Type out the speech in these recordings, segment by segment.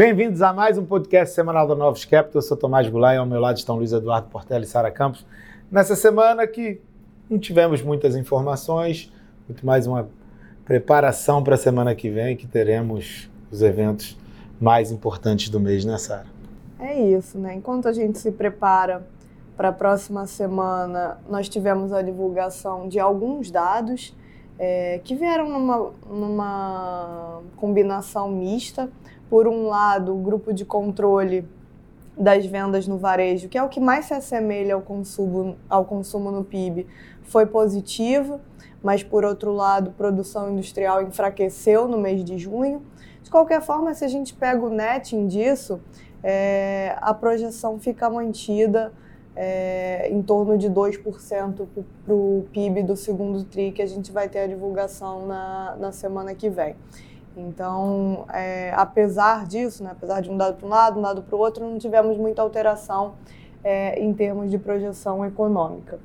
Bem-vindos a mais um podcast semanal da Novos Capital. Eu sou Tomás Goulart e ao meu lado estão Luiz Eduardo Portela e Sara Campos. Nessa semana que não tivemos muitas informações, muito mais uma preparação para a semana que vem, que teremos os eventos mais importantes do mês, né, Sara? É isso, né? Enquanto a gente se prepara para a próxima semana, nós tivemos a divulgação de alguns dados é, que vieram numa, numa combinação mista. Por um lado, o grupo de controle das vendas no varejo, que é o que mais se assemelha ao consumo, ao consumo no PIB, foi positivo, mas por outro lado, produção industrial enfraqueceu no mês de junho. De qualquer forma, se a gente pega o netting disso, é, a projeção fica mantida é, em torno de 2% para o PIB do segundo TRI, que a gente vai ter a divulgação na, na semana que vem. Então, é, apesar disso, né, apesar de um dado para um lado, um dado para o outro, não tivemos muita alteração é, em termos de projeção econômica.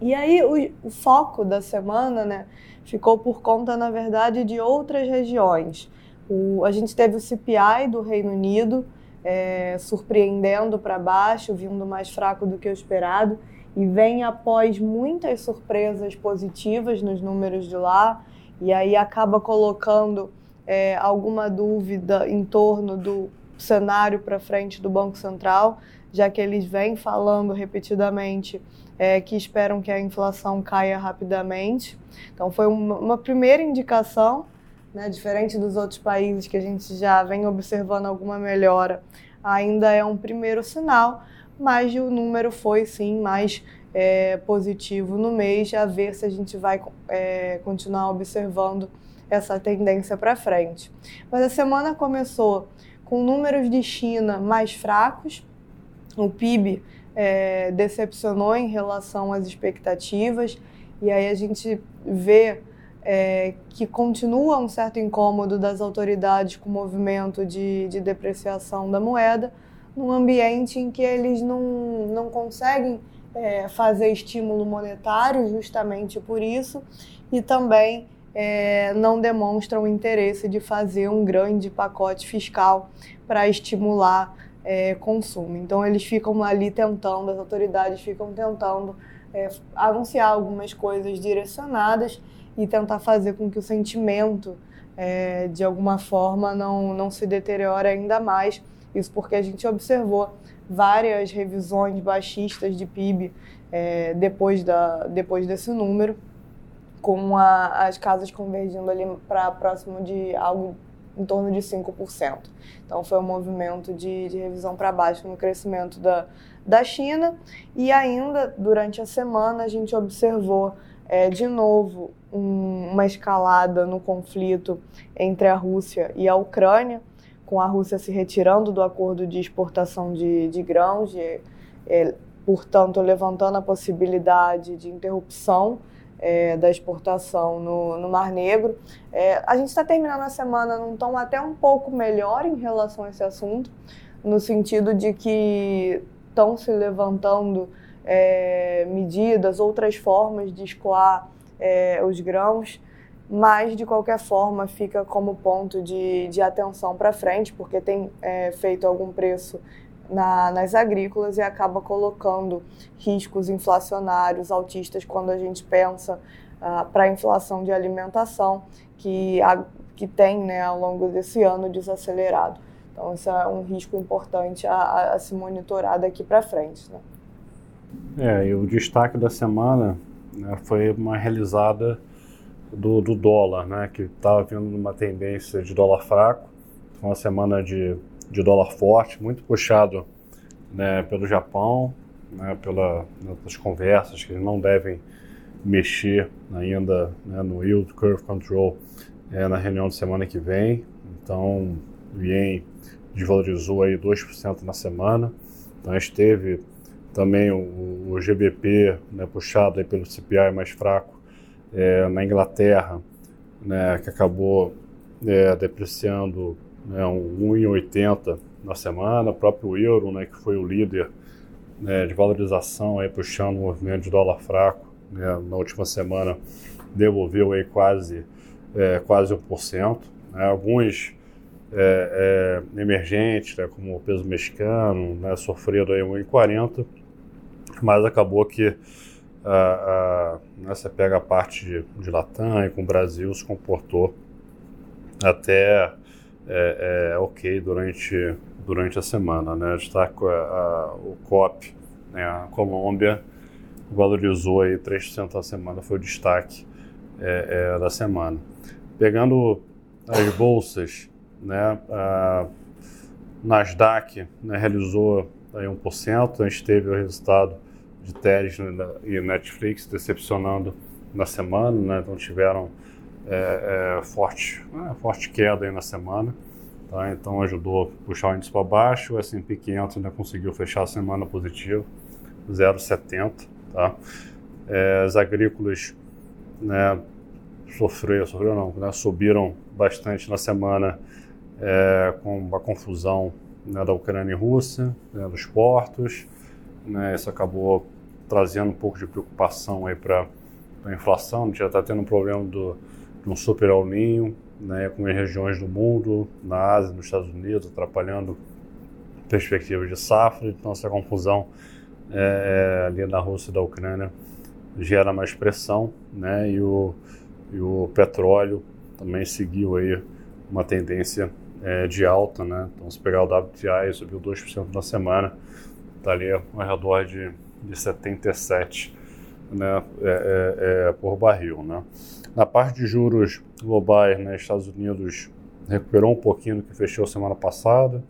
E aí, o, o foco da semana né, ficou por conta, na verdade, de outras regiões. O, a gente teve o CPI do Reino Unido, é, surpreendendo para baixo, vindo mais fraco do que o esperado, e vem após muitas surpresas positivas nos números de lá, e aí acaba colocando é, alguma dúvida em torno do cenário para frente do Banco Central, já que eles vêm falando repetidamente é, que esperam que a inflação caia rapidamente. Então, foi uma, uma primeira indicação né, diferente dos outros países que a gente já vem observando alguma melhora, ainda é um primeiro sinal, mas o número foi sim mais é, positivo no mês, a ver se a gente vai é, continuar observando essa tendência para frente. Mas a semana começou com números de China mais fracos, o PIB é, decepcionou em relação às expectativas, e aí a gente vê é, que continua um certo incômodo das autoridades com o movimento de, de depreciação da moeda, num ambiente em que eles não, não conseguem é, fazer estímulo monetário justamente por isso, e também é, não demonstram interesse de fazer um grande pacote fiscal para estimular é, consumo. Então eles ficam ali tentando, as autoridades ficam tentando é, anunciar algumas coisas direcionadas e tentar fazer com que o sentimento, é, de alguma forma, não, não se deteriore ainda mais. Isso porque a gente observou várias revisões baixistas de PIB é, depois, da, depois desse número, com a, as casas convergindo ali para próximo de algo em torno de 5%. Então, foi um movimento de, de revisão para baixo no crescimento da, da China. E ainda, durante a semana, a gente observou é, de novo um, uma escalada no conflito entre a Rússia e a Ucrânia, com a Rússia se retirando do acordo de exportação de, de grãos, e, é, portanto, levantando a possibilidade de interrupção é, da exportação no, no Mar Negro. É, a gente está terminando a semana num tom até um pouco melhor em relação a esse assunto, no sentido de que estão se levantando é, medidas, outras formas de escoar é, os grãos, mas de qualquer forma fica como ponto de, de atenção para frente, porque tem é, feito algum preço na, nas agrícolas e acaba colocando riscos inflacionários altistas quando a gente pensa ah, para a inflação de alimentação que, a, que tem né, ao longo desse ano desacelerado. Então, isso é um risco importante a, a, se monitorar daqui para frente. Né? É, e o destaque da semana né, foi uma realizada do, do dólar, né, que estava vindo numa tendência de dólar fraco. Uma semana de, de dólar forte, muito puxado né, pelo Japão, né, pelas conversas que eles não devem mexer ainda né, no Yield Curve Control é, na reunião de semana que vem. Então, o Yen desvalorizou aí 2% na semana. Então, a gente teve também o, o GBP, né, puxado aí pelo CPI mais fraco é, na Inglaterra, né, que acabou é, depreciando né, um 1,80 na semana, o próprio euro, né, que foi o líder né, de valorização, aí, puxando o movimento de dólar fraco, né, na última semana devolveu aí quase, é, quase 1%. Né, alguns é, é, emergentes, né, como o peso mexicano, né, sofreram aí 1,40, mas acabou que a, a, né, você pega a parte de, de Latam e com o Brasil se comportou até é, é, ok durante, durante a semana. Né? Destaco a, a, o COP, né, a Colômbia, valorizou aí 3% a semana, foi o destaque é, é, da semana. Pegando as bolsas, né, a Nasdaq né, realizou aí 1%, a gente teve o resultado de Teres e Netflix decepcionando na semana, né, então tiveram é, é, forte, é, forte queda aí na semana. Tá? Então ajudou a puxar o índice para baixo, o S&P 500 ainda conseguiu fechar a semana positivo, 0,70. Tá? É, as agrícolas né, sofreram, sofreram não, né, subiram bastante na semana é, com a confusão né, da Ucrânia e Rússia, né, dos portos. Né, isso acabou trazendo um pouco de preocupação para a inflação. A gente já está tendo um problema do, de um super Ninho, né, com as regiões do mundo, na Ásia, nos Estados Unidos, atrapalhando perspectivas de safra. Então, essa confusão é, é, ali na Rússia e da Ucrânia gera mais pressão, né, e o, e o petróleo também seguiu aí uma tendência é, de alta, né? Então, se pegar o WTI, subiu 2% na semana, está ali ao redor de, de 77 né, é, é, é, por barril, né? Na parte de juros globais, né, Estados Unidos recuperou um pouquinho do que fechou semana passada,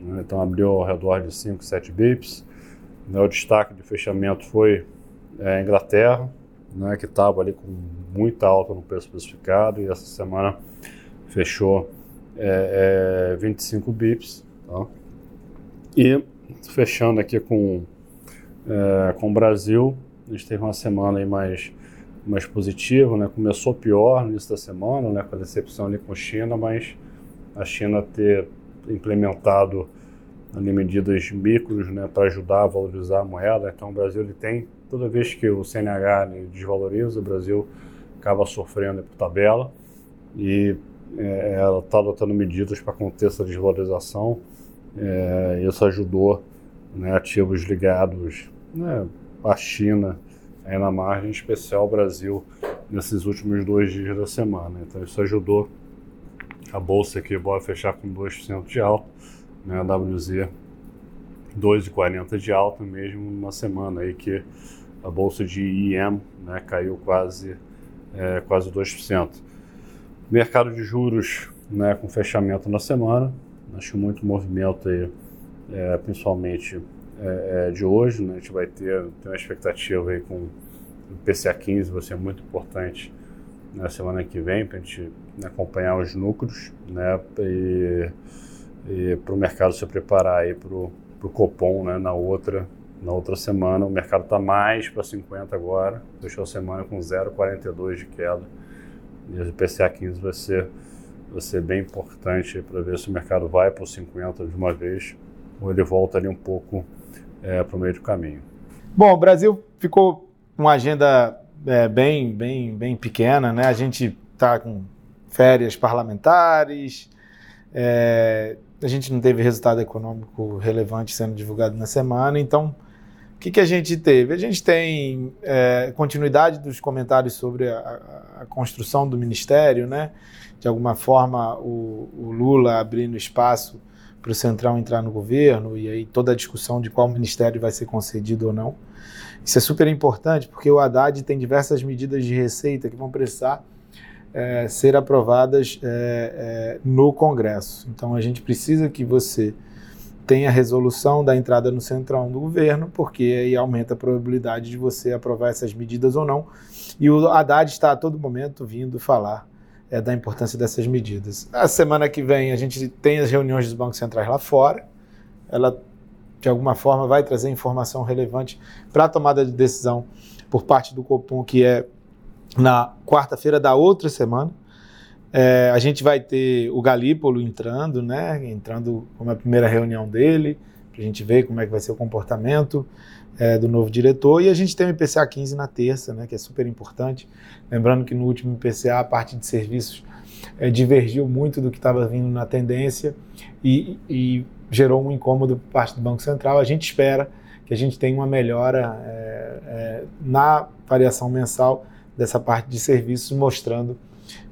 né, então abriu ao redor de 5, 7 bips. Né, o destaque de fechamento foi é, a Inglaterra, né, que estava ali com muita alta no preço especificado e essa semana fechou é, é, 25 bips. Tá? E fechando aqui com, é, com o Brasil, a gente teve uma semana aí mais mais positivo, né? Começou pior no início da semana, né? Com a decepção ali com a China, mas a China ter implementado ali medidas micros, né? Para ajudar a valorizar a moeda. Então o Brasil ele tem toda vez que o CNH né, desvaloriza, o Brasil acaba sofrendo por tabela e é, ela está adotando medidas para conter essa desvalorização. É, isso ajudou né, ativos ligados né, à China aí na margem, em especial Brasil, nesses últimos dois dias da semana. Então isso ajudou a bolsa aqui bora fechar com 2% de alta, né, a WZ 2,40 de alta mesmo numa semana aí que a bolsa de IEM né, caiu quase, é, quase 2%. Mercado de juros né, com fechamento na semana, acho muito movimento aí, é, principalmente é, é, de hoje, né? a gente vai ter, ter uma expectativa aí com o PCA 15, vai ser muito importante na semana que vem para a gente acompanhar os núcleos né, e, e para o mercado se preparar para o Copom né, na outra na outra semana. O mercado está mais para 50 agora, fechou a semana com 0,42 de queda. E o PCA 15 vai ser, vai ser bem importante para ver se o mercado vai para os 50 de uma vez ou ele volta ali um pouco é, para o meio do caminho. Bom, o Brasil ficou uma agenda é, bem, bem, bem pequena, né? A gente está com férias parlamentares, é, a gente não teve resultado econômico relevante sendo divulgado na semana, então o que, que a gente teve? A gente tem é, continuidade dos comentários sobre a, a, construção do ministério, né? De alguma forma, o, o Lula abrindo espaço para o Centrão entrar no governo e aí toda a discussão de qual ministério vai ser concedido ou não. Isso é super importante porque o Haddad tem diversas medidas de receita que vão precisar é, ser aprovadas é, é, no Congresso. Então a gente precisa que você tenha a resolução da entrada no Centrão do governo, porque aí aumenta a probabilidade de você aprovar essas medidas ou não. E o Haddad está a todo momento vindo falar é, da importância dessas medidas. A semana que vem a gente tem as reuniões dos bancos centrais lá fora. Ela, de alguma forma, vai trazer informação relevante para a tomada de decisão por parte do Copom, que é na quarta-feira da outra semana. É, a gente vai ter o Galípolo entrando, né? Entrando como a primeira reunião dele, para a gente ver como é que vai ser o comportamento é, do novo diretor. E a gente tem o IPCA 15 na terça, né, que é super importante. Lembrando que no último IPCA a parte de serviços é, divergiu muito do que estava vindo na tendência e, e, gerou um incômodo por parte do Banco Central. A gente espera que a gente tenha uma melhora é, é, na variação mensal dessa parte de serviços, mostrando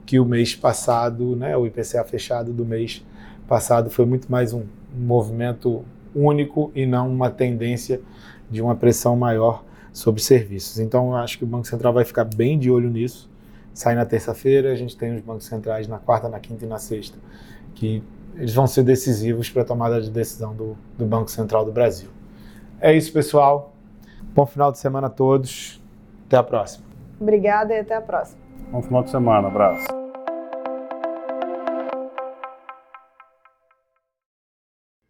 que o mês passado, né, o IPCA fechado do mês passado foi muito mais um, um movimento único e não uma tendência de uma pressão maior sobre serviços. Então, acho que o Banco Central vai ficar bem de olho nisso. Sai na terça-feira, a gente tem os bancos centrais na quarta, na quinta e na sexta, que eles vão ser decisivos para a tomada de decisão do, do Banco Central do Brasil. É isso, pessoal. Bom final de semana a todos. Até a próxima. Obrigada e até a próxima. Bom final de semana. Abraço.